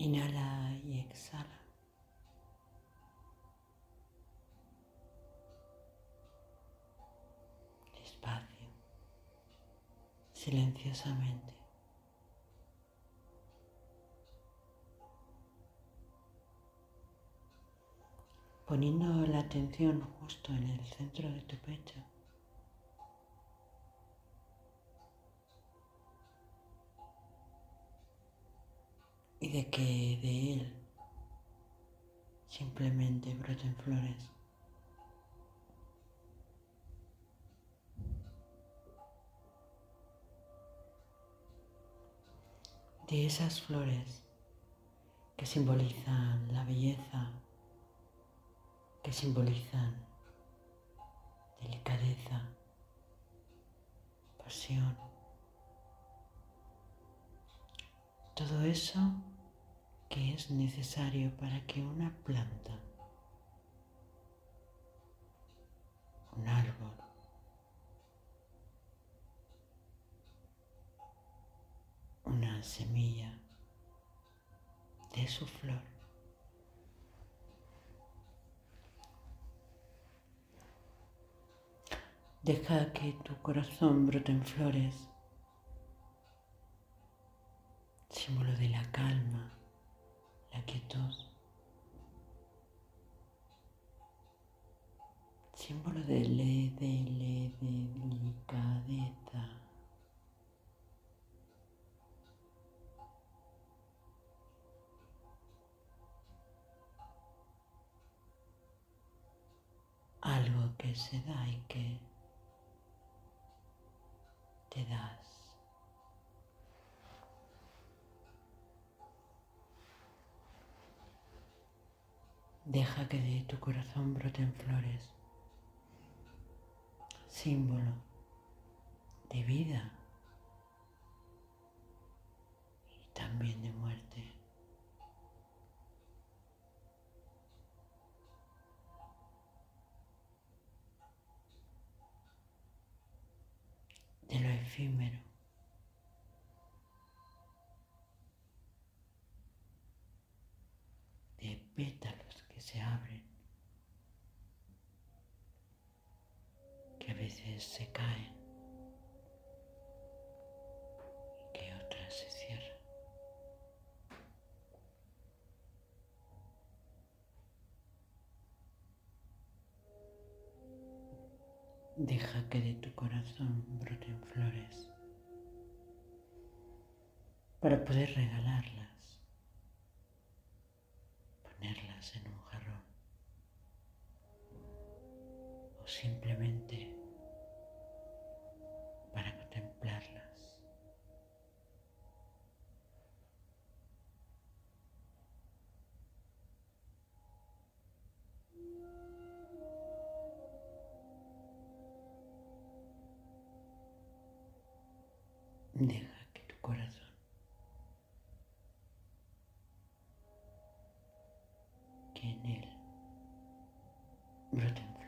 Inhala y exhala. Despacio, silenciosamente. Poniendo la atención justo en el centro de tu pecho. De que de él simplemente broten flores. De esas flores que simbolizan la belleza, que simbolizan delicadeza, pasión. Todo eso que es necesario para que una planta, un árbol, una semilla de su flor. Deja que tu corazón brote en flores, símbolo de la calma, la quietud, símbolo de, le, de, le, de delicadeza. Algo que se da y que te das. Deja que de tu corazón broten flores, símbolo de vida y también de muerte. De lo efímero. de se caen y que otras se cierran. Deja que de tu corazón broten flores para poder regalarlas, ponerlas en un jarrón o simplemente Deja que tu corazón que en él broten